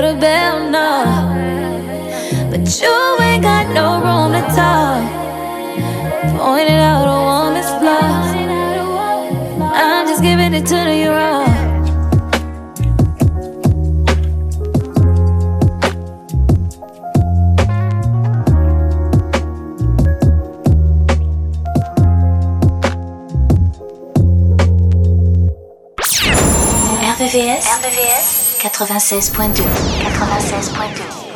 Hit below the bell, no. But you ain't got no room to talk. Pointing out a woman's. I'm just giving it to you raw. 96.2. 96.2.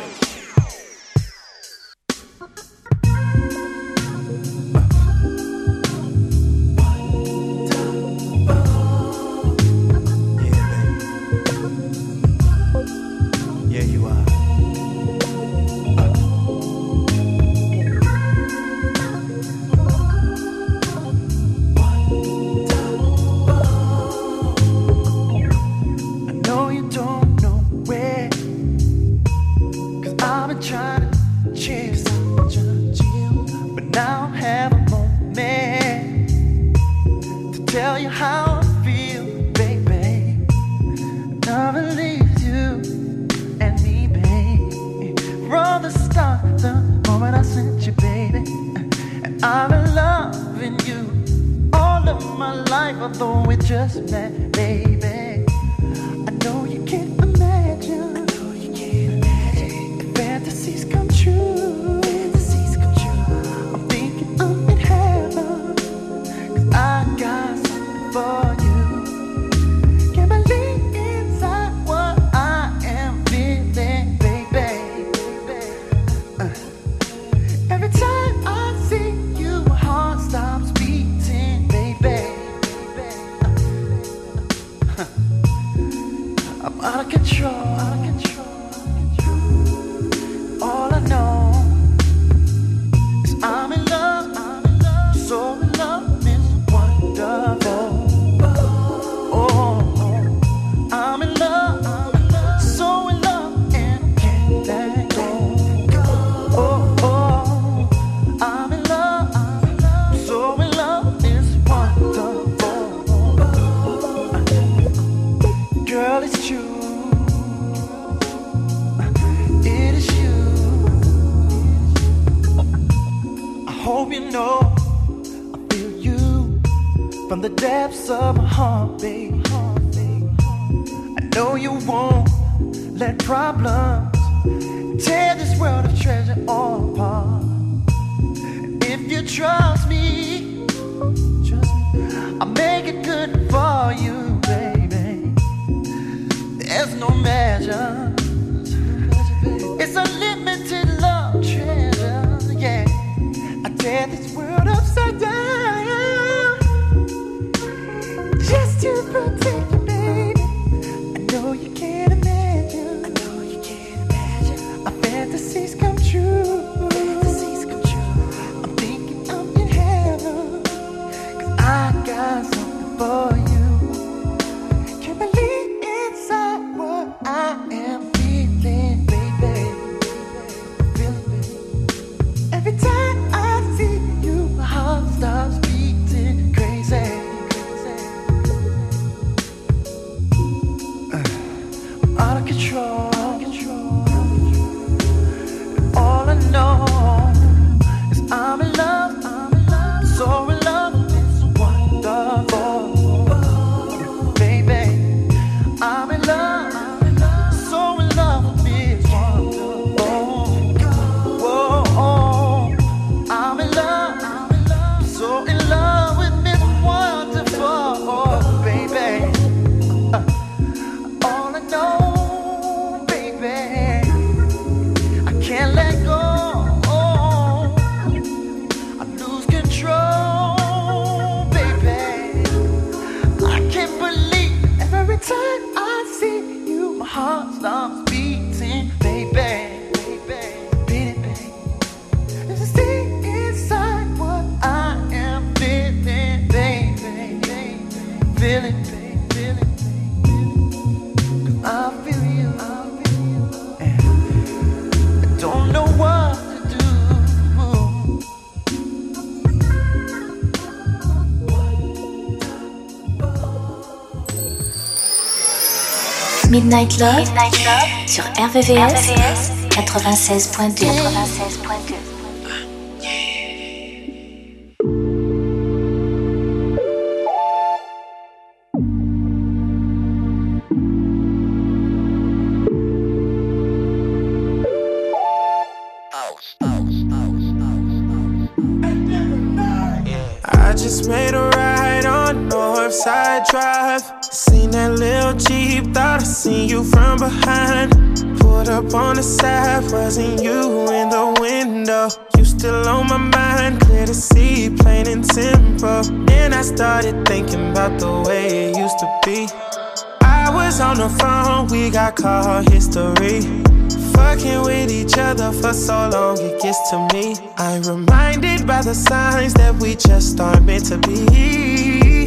although we Midnight Love, sur RVVS, 96.2. 96.2. I just made a ride on Northside Drive. Seen that little Jeep, thought I seen you from behind. Pulled up on the side, wasn't you in the window? You still on my mind, clear to see, plain and simple. And I started thinking about the way it used to be. I was on the phone, we got call history. Fucking with each other for so long, it gets to me. I'm reminded by the signs that we just aren't meant to be.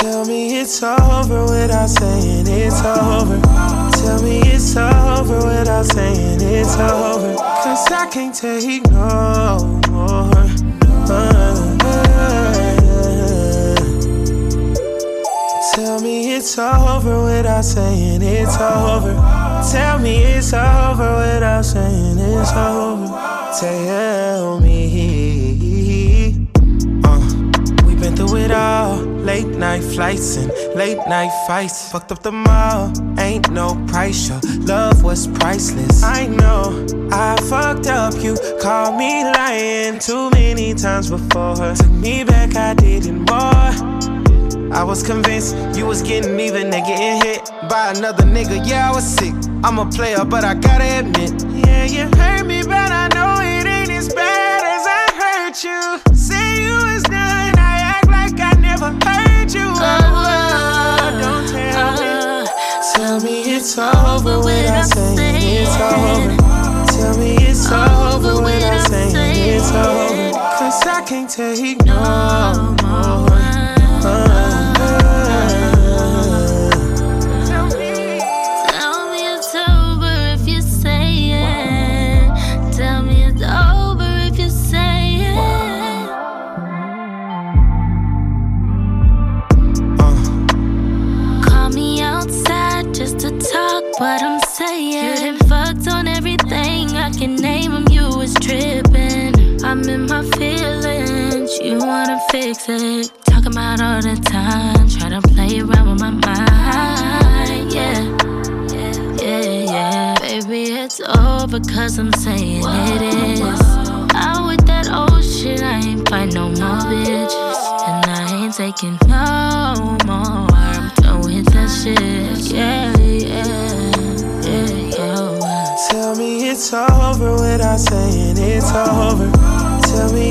Tell me it's over without saying it's over. Tell me it's over without saying it's over. Cause I can't take no more. Uh, Tell me it's over without saying it's over. Tell me it's over without saying it's over. Tell me. Uh, we've been through it all. Late night flights and late night fights. Fucked up the mall. Ain't no price. Your love was priceless. I know I fucked up. You called me lying too many times before. Took me back, I didn't more. I was convinced you was getting even and getting hit by another nigga. Yeah, I was sick. I'm a player, but I gotta admit. Can't take no more. Fix it. Talking about all the time. Try to play around with my mind. Yeah. Yeah, yeah. Baby, it's over cause I'm saying it is. Out with that old shit. I ain't fight no more bitches. And I ain't taking no more. I'm done with that shit. Yeah, yeah. Yeah. Tell me it's over without saying it's over. Tell me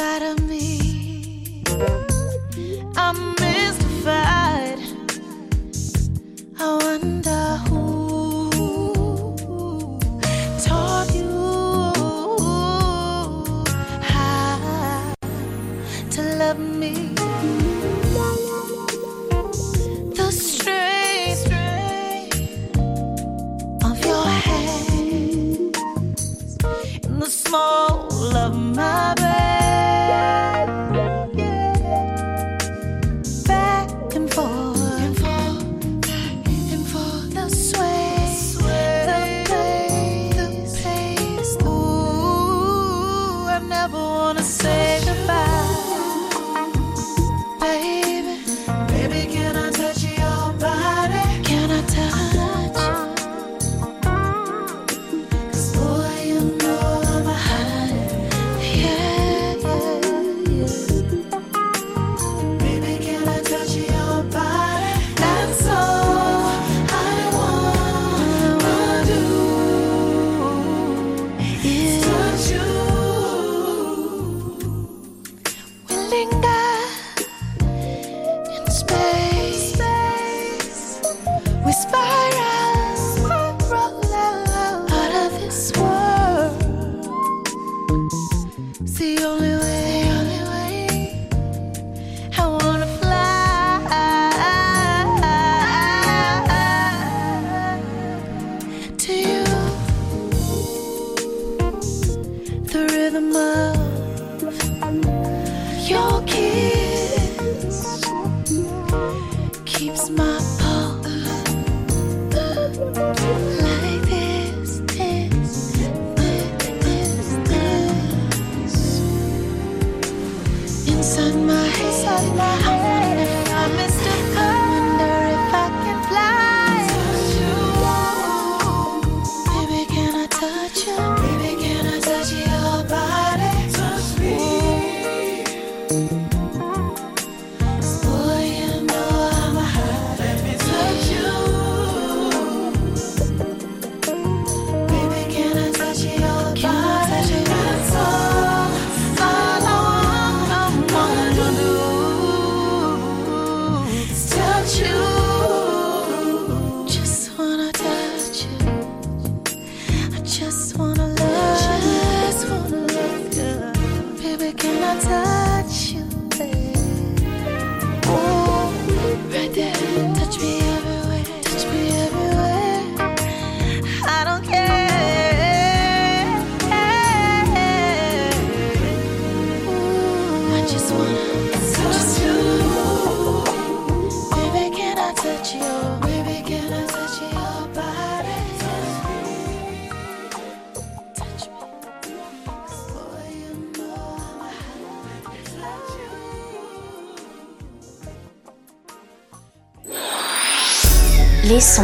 inside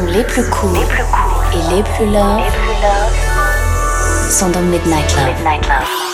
les plus courts cool et les plus loves sont dans Midnight Midnight Love.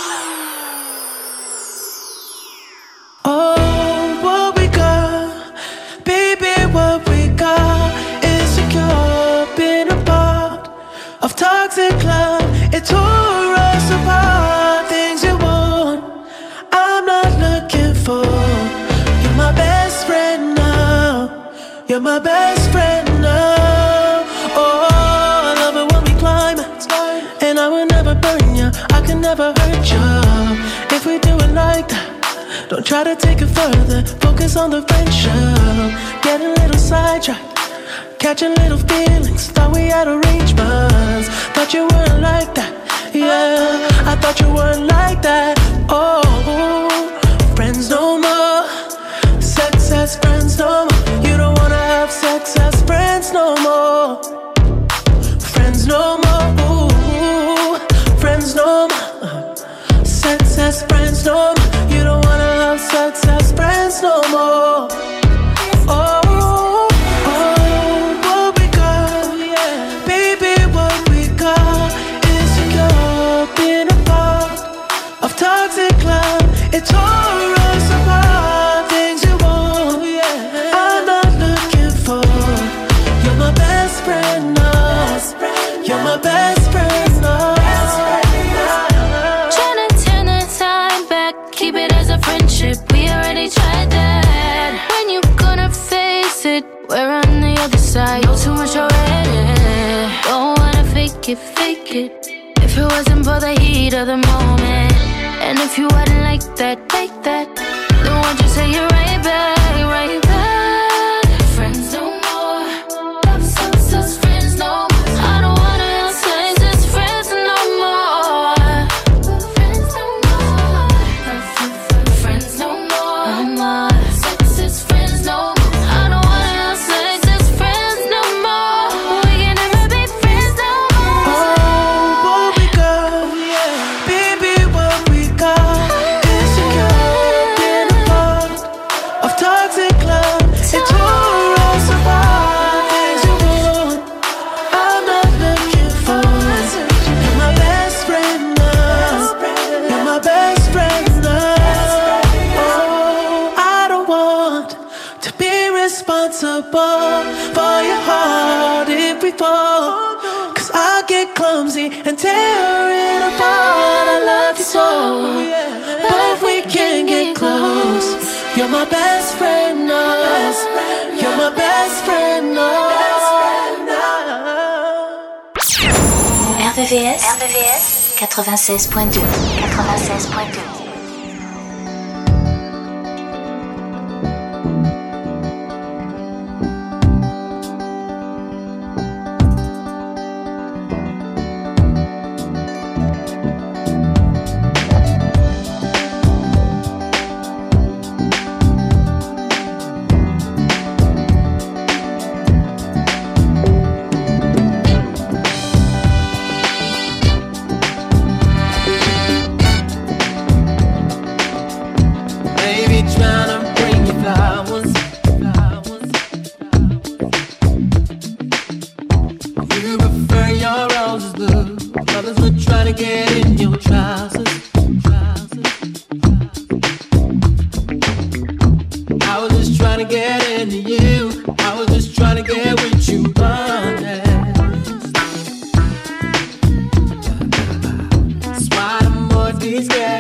Try to take it further, focus on the friendship. Get a little sidetracked, catching little feelings. Thought we had arrangements, thought you weren't like that. Yeah, I thought you weren't like that. Oh, friends no more, sex as friends no more. You don't wanna have sex as friends no more. Friends no more, friends no more. Sex as friends no more text as friends no more. that they my best. You're my best friend. RVVS, 96.2 these guys.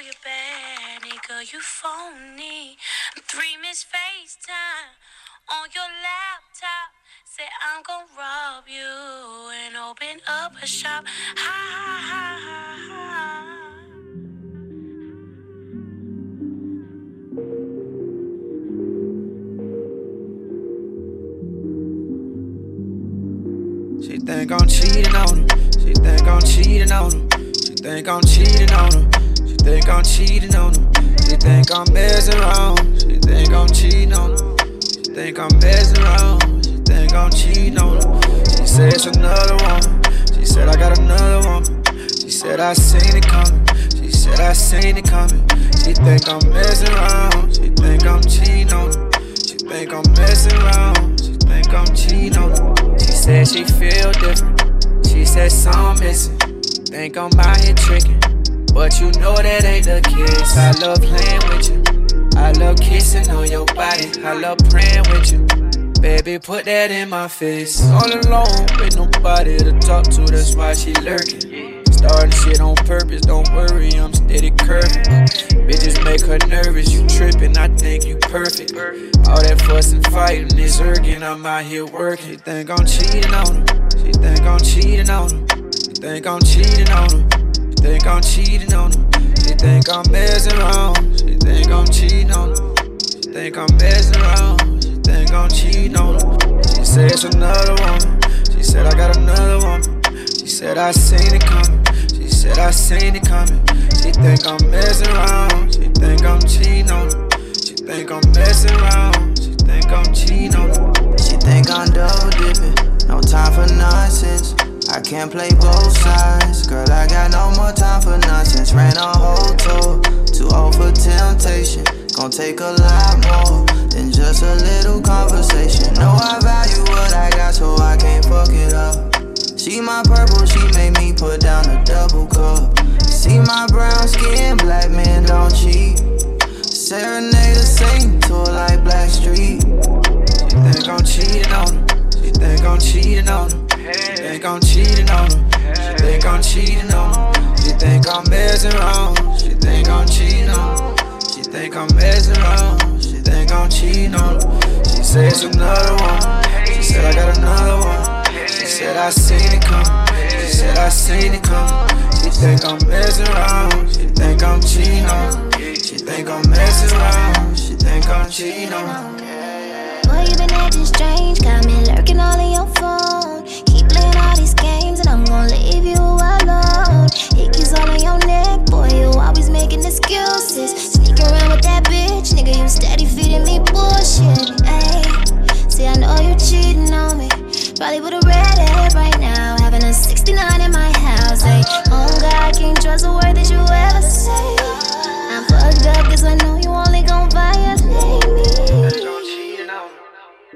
Up all your bad, nigga, you phony. Three miss FaceTime on your laptop. Say I'm gonna rob you and open up a shop. Ha ha ha ha. She think I'm cheating on her. She think I'm cheating on her. She think I'm cheating on her. Think I'm cheating on her. She think I'm messing around. She think I'm cheating on her. She think I'm messing around. She think I'm cheating on her. She said it's another woman. She said I got another woman. She said I seen it coming. She said I seen it coming. She think I'm messing around. She think I'm cheating on her. She think I'm messing around. She think I'm cheating on her. She said she feel different. She said something missing. Think I'm out here tricking. But you know that ain't the case. I love playing with you. I love kissing on your body. I love praying with you. Baby, put that in my face. All alone with nobody to talk to, that's why she lurking. Starting shit on purpose, don't worry, I'm steady curving. Bitches make her nervous, you tripping, I think you perfect. All that fuss and fighting is irking, I'm out here working. She think I'm cheating on her, she think I'm cheating on her. She think I'm cheating on her, think I'm cheating on her. She think I'm messing around, she think I'm cheating on her. She think I'm messing around, she think I'm cheating on her. She said it's another woman, she said I got another woman. She said I seen it coming. She said I seen it coming. She think I'm messing around. She think I'm cheating on her. She think I'm messing around. She think I'm cheating on her. She think I'm double dipping. No time for nonsense. I can't play both sides. Girl, I got no more time for nonsense. Ran a whole tour. Too old for temptation. Gonna take a lot more than just a little conversation. Know I value what I got, so I can't fuck it up. See my purple, she made me put down a double cup. See my brown skin, black men don't cheat. Serenade a Satan to like Blackstreet. She think I'm cheating on her. She think I'm cheating on her. She think I'm cheating on her. She think I'm cheating on her. She think I'm messing around. She think I'm cheating on her. She think I'm messing around. She think I'm cheating on her. She said it's another one. She said I got another one. She said I seen it coming. She said I seen it coming. She think I'm messing around. She think I'm cheating on. She think I'm messing around. She think I'm cheating on. Boy, you been acting strange, got me lurking all in your phone. These games, and I'm gonna leave you alone. Hickeys all on your neck, boy, you always making excuses. Sneak around with that bitch, nigga, you steady feeding me bullshit. Ayy, see, I know you cheating on me. Probably would've read it right now, having a 69 in my house. Ayy, oh God, can't trust a word that you ever say. I'm fucked up, cause I know you only gon' violate me.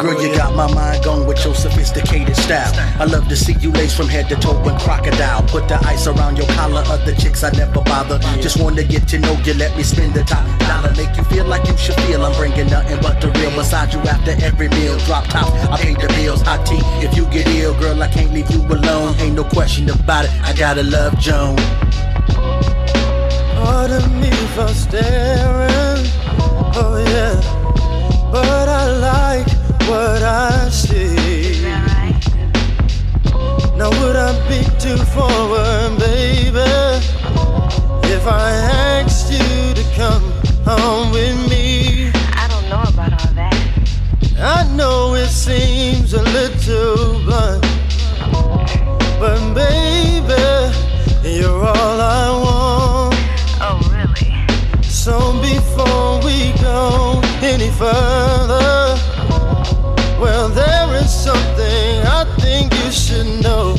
Girl, you got my mind going with your sophisticated style. I love to see you lace from head to toe in crocodile. Put the ice around your collar, other chicks I never bother. Just wanna get to know you, let me spend the top dollar. Make you feel like you should feel. I'm bringing nothing but the real. Beside you after every meal. Drop top, I pay the bills. Hot tea, if you get ill, girl, I can't leave you alone. Ain't no question about it, I gotta love Joan. Pardon me for staring, oh yeah, but what I see. Now would I be too forward, baby, if I asked you to come home with me? I don't know about all that. I know it seems a little blunt, but baby, you're all I want. Oh, really? So before we go any further, well, there is something I think you should know.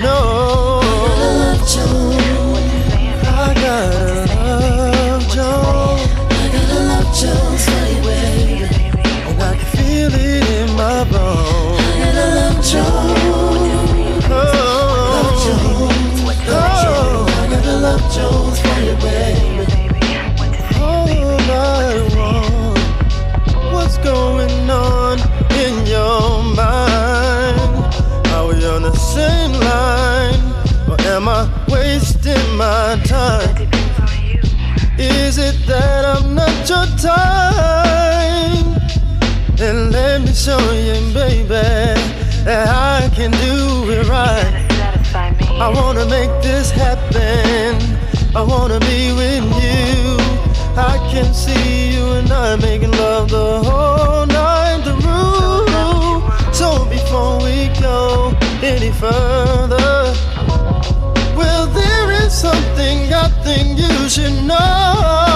No, I gotta time? Is it that I'm not your time? Then let me show you, baby, that I can do it right. I wanna make this happen. I wanna be with you. I can see you and I making love the whole night through. So before we go any further, something I think you should know.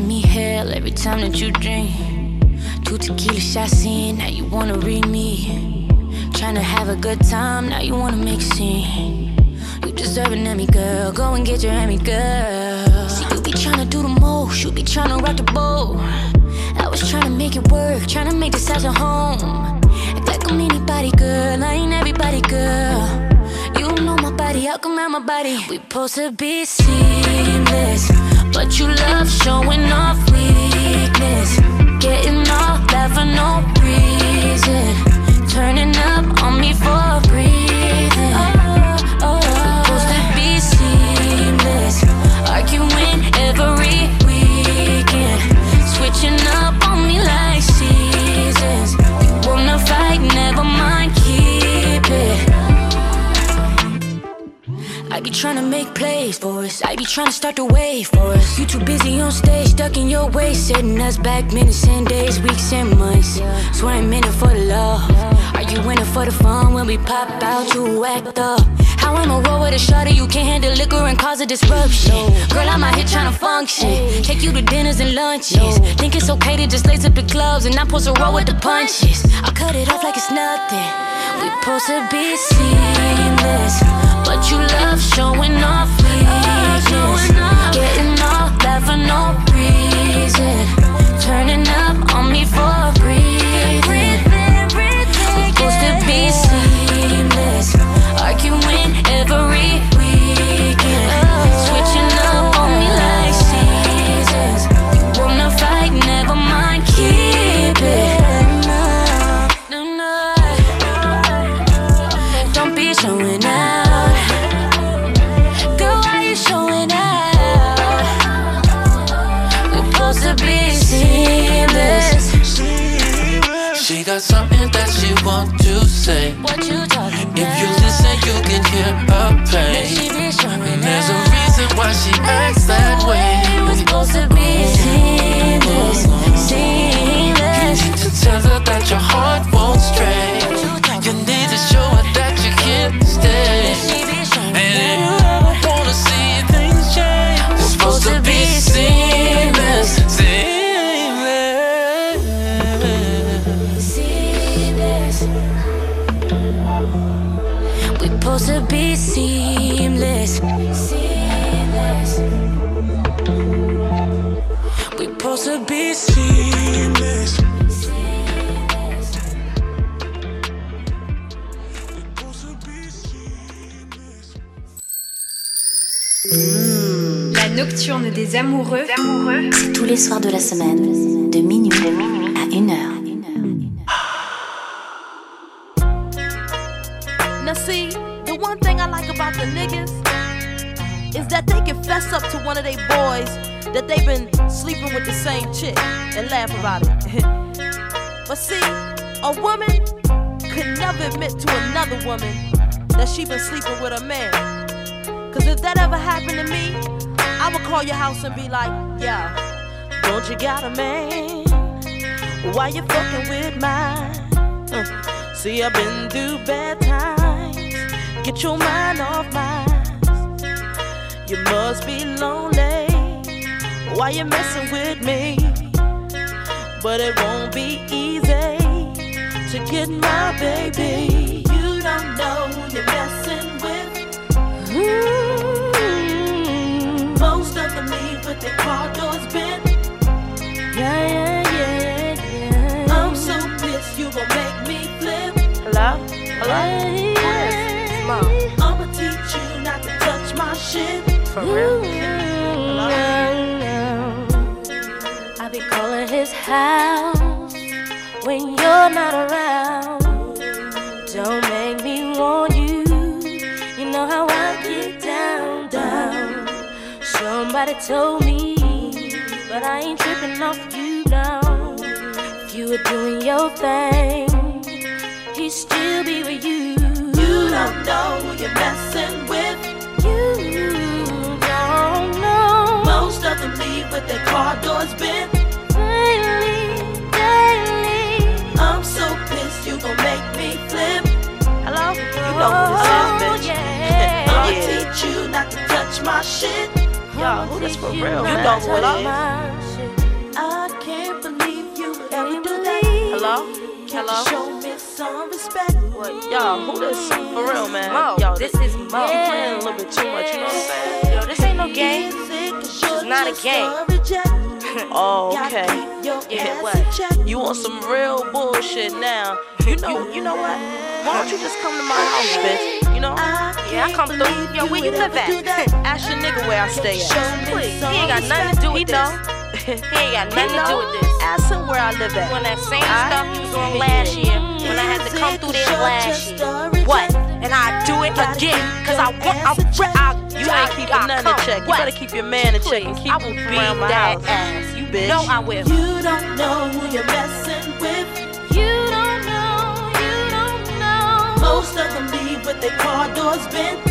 every time that you drink. Two tequila shots in, now you wanna read me. Trying to have a good time, now you wanna make a scene. You deserve an Emmy, girl. Go and get your Emmy, girl. See, you be trying to do the most, you be trying to rock the boat. I was trying to make it work, trying to make this house a home. Act like I'm anybody, girl. I ain't everybody. body, girl. You know my body, how come my body? We supposed to be seamless, but you love showing off weakness, getting all that for no reason, turning up on me for breathing. Oh, oh, we supposed to be seamless, arguing every weekend, switching up I be trying to make plays for us. I be trying to start the wave for us. You too busy on stage, stuck in your way, setting us back minutes and days, weeks and months. Swear I'm in it for the love. Are you in it for the fun when we pop out? You act up. How I'ma roll with a shorty you can't handle liquor and cause a disruption. Girl, I'm out here trying to function. Take you to dinners and lunches. Think it's okay to just lace up the gloves and I'm supposed to roll with the punches. I cut it off like it's nothing. We supposed to be seamless, but you love showing off weakness, getting all that for no reason, turning up on me for breathing. We supposed to be seamless, arguing why nocturne des amoureux. C'est tous les soirs de la semaine, de minuit, à 1h. Now see, the one thing I like about the niggas is that they can fess up to one of their boys that they've been sleeping with the same chick and laugh about it. but see, a woman could never admit to another woman that she been sleeping with a man. Cause if that ever happened to me, I would call your house and be like, yeah, don't you got a man? Why you fucking with mine? Uh, See, I've been through bad times. Get your mind off mine. You must be lonely. Why you messing with me? But it won't be easy to get my baby. Hello? Hello? Mom. I'ma teach you not to touch my shit. For real? I be calling his house when you're not around. Don't make me want you. You know how I get down, down. Somebody told me, but I ain't tripping off you now. If you were doing your thing, he'd still be with you. You don't know who you're messing with. You don't know. Most of them leave with their car doors bent. Daily, daily. I'm so pissed you gon' make me flip. Hello? You know who this oh, is, bitch. yeah. I'ma Yeah. teach you not to touch my shit. Yo, who this for real, You man? know who it Touch is. my I can't believe you ever do that. Hello? Hello? You some respect? Yo, who this for real, man? Mo, Yo, this is Mo. You playing a little bit too much, you know what I'm saying? Yo, this ain't no game. This is not a game. Oh, okay. Yeah, what? You want some real bullshit now? You know, you know what? Why don't you just come to my house, bitch? You know? Yeah, I come through. Yo, where you live at? Ask your nigga where I stay at. Please, he ain't got nothing to do with this. He ain't got nothing to do with this. Ask him where I live at. When that same stuff you was on last year, when I had to come through there last year. What? And I do it again, cause I want, I, I, You ain't keeping none in check. You better keep your man in check and keep I will him around my that house. ass. You bitch. No, I will. You don't know who you're messing with. You don't know, you don't know. Most of them leave with their car doors bent.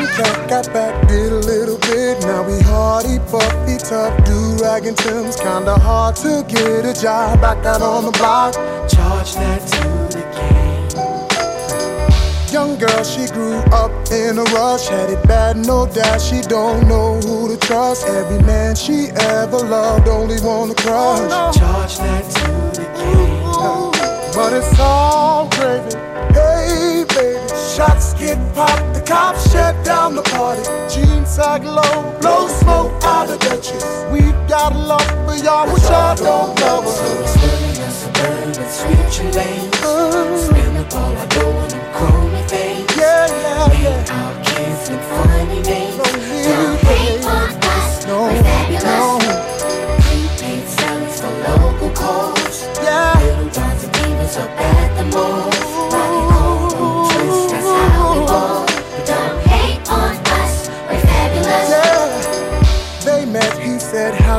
Young got back, did a little bit. Now we hardy, puffy, tough, do rag and Tim's. Kinda hard to get a job back out on the block. Charge that to the game. Young girl, she grew up in a rush, had it bad, no doubt. She don't know who to trust. Every man she ever loved only want to crush. Charge that to the game. But it's all gravy. Hey, baby, shots get popped, cops shut down the party. Jeans sag low, blow smoke out of Dutchess. We got love for y'all, but y'all don't love us. Switching lanes, spin up all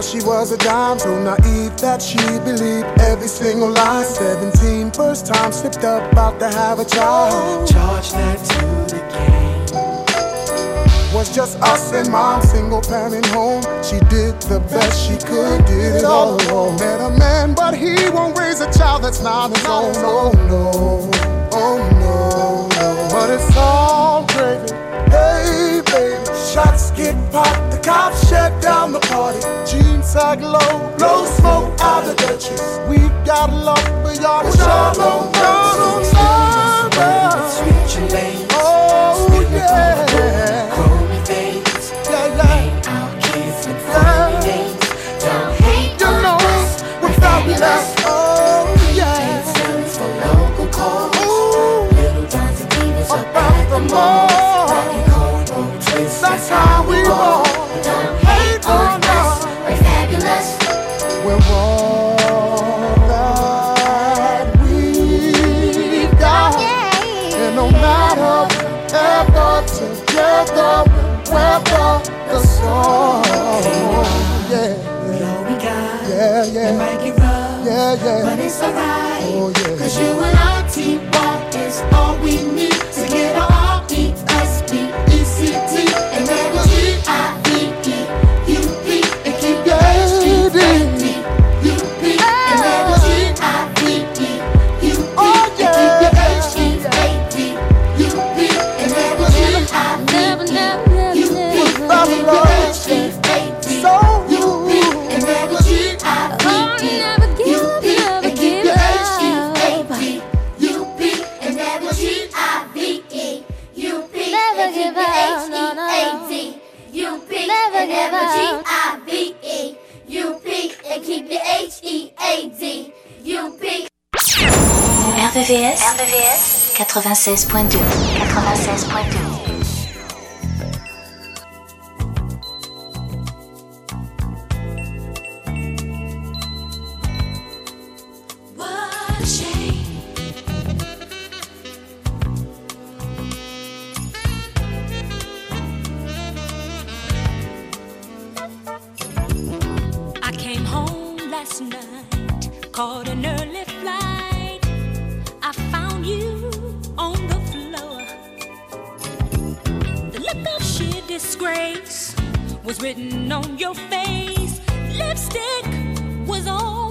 she was a dime, so naive that she believed every single lie. 17, first time slipped up, about to have a child. Charge that to the game. Was just us and mom, single parent home. She did the best she could, did it all alone. Met a man, but he won't raise a child that's not his own. Oh no, oh no, oh, no. But it's all gravy. Cops shut down the party. Jeans sag low, blow smoke out of Dutchess. We got love for y'all, but y'all don't, y'all us. Switching lanes, Oh, yeah. chromey things. Yeah, yeah. Our kids and funny names. Don't hate on know, us, we're fabulous. Oh, yeah. Sellers for local calls. Ooh, Little dots divas about the the mall. mall. Rockin' cornrow twists, That's how we roll. You and I, 96.2. 96.2. Sheer disgrace was written on your face. Lipstick was all.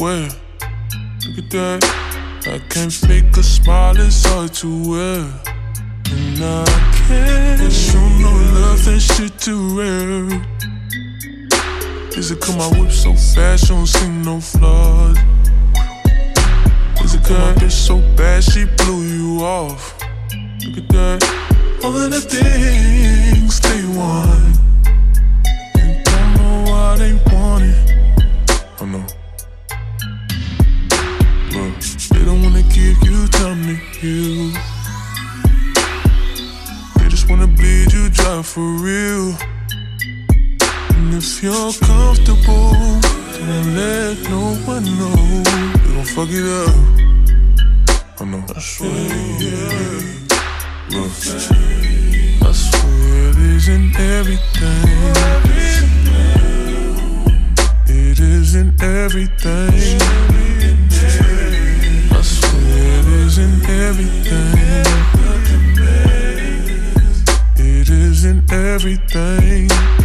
square. Look at that. I can't fake a smile, it's hard to wear. And I can't show no love, that shit too rare. Is it cause my whip so fast, you don't see no flaws? Is it cause my bitch so bad, she blew you off? Look at that. All of the things they want. And don't know why they want it. you tell me you. They just wanna bleed you dry for real. And if you're comfortable, then I let no one know. They gon' fuck it up. I know. I swear, I swear it isn't everything. It isn't everything. Isn't everything. It isn't everything.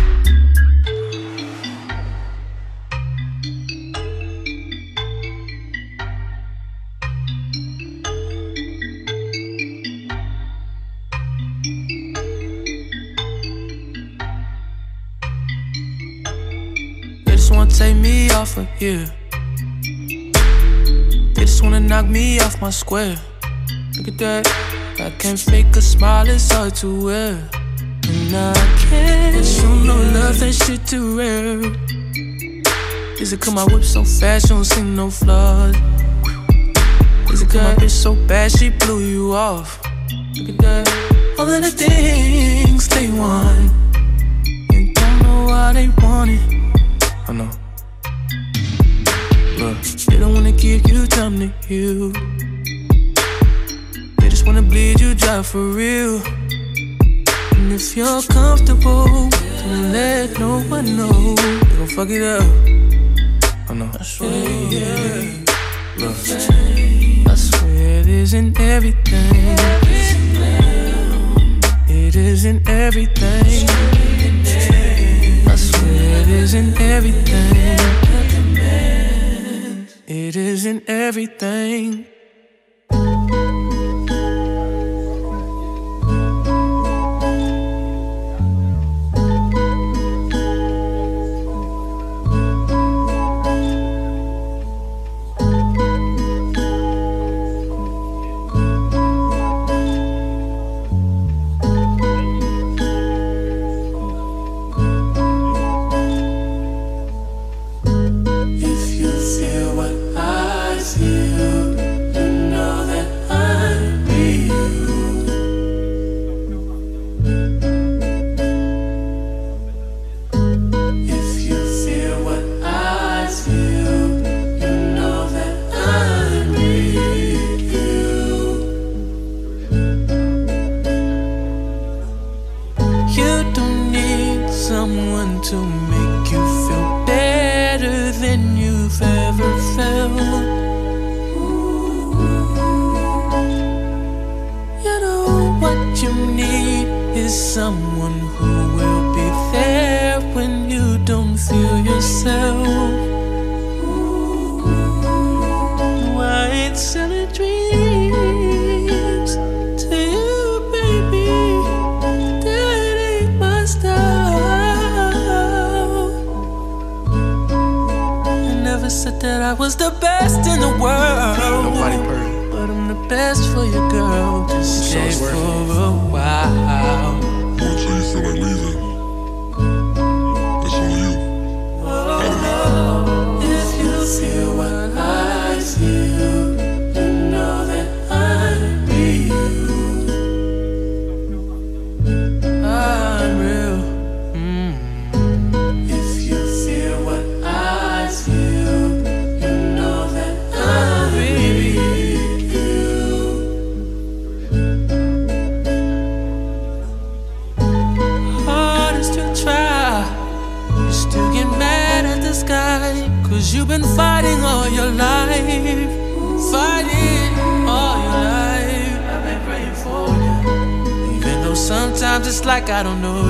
My square. Look at that. I can't fake a smile, it's hard to wear. And I can't show no love, that shit too rare. Is it cause my whip so fast, you don't see no flaws? Is it cause my bitch so bad, she blew you off? Look at that. All of the things they want. And don't know why they want it. I know. Look, they don't wanna give you time to heal. Wanna bleed you dry for real. And if you're comfortable, don't let no one know. They gon' fuck it up. I know. I swear, yeah. Look, I swear it isn't everything. It isn't everything. I swear it isn't everything. It isn't everything. I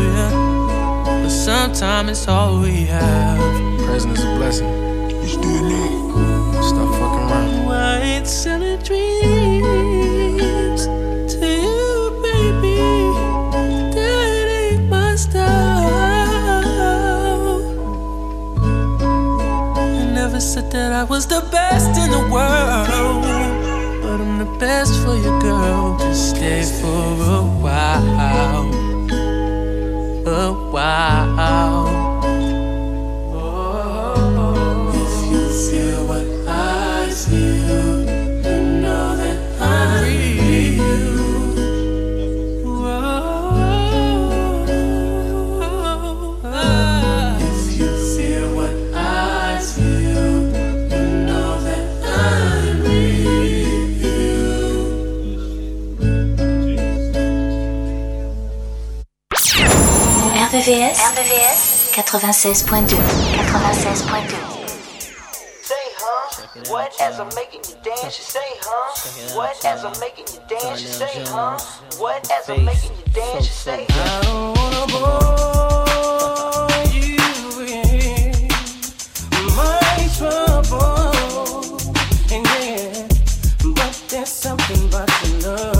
I don't know you. But sometimes it's all we have. Present is a blessing. Do it now. Stop fucking around. White selling dreams to you, baby. That ain't my style. I never said that I was the best in the world, but I'm the best for your girl. Just stay for a while, a while. RBVS 96.2. 96.2. What as I'm making you dance, you say, huh? What as I'm making you dance, you say, huh? What as I'm making you dance, you say, I don't wanna bore you with my trouble, and yeah, but there's something about your love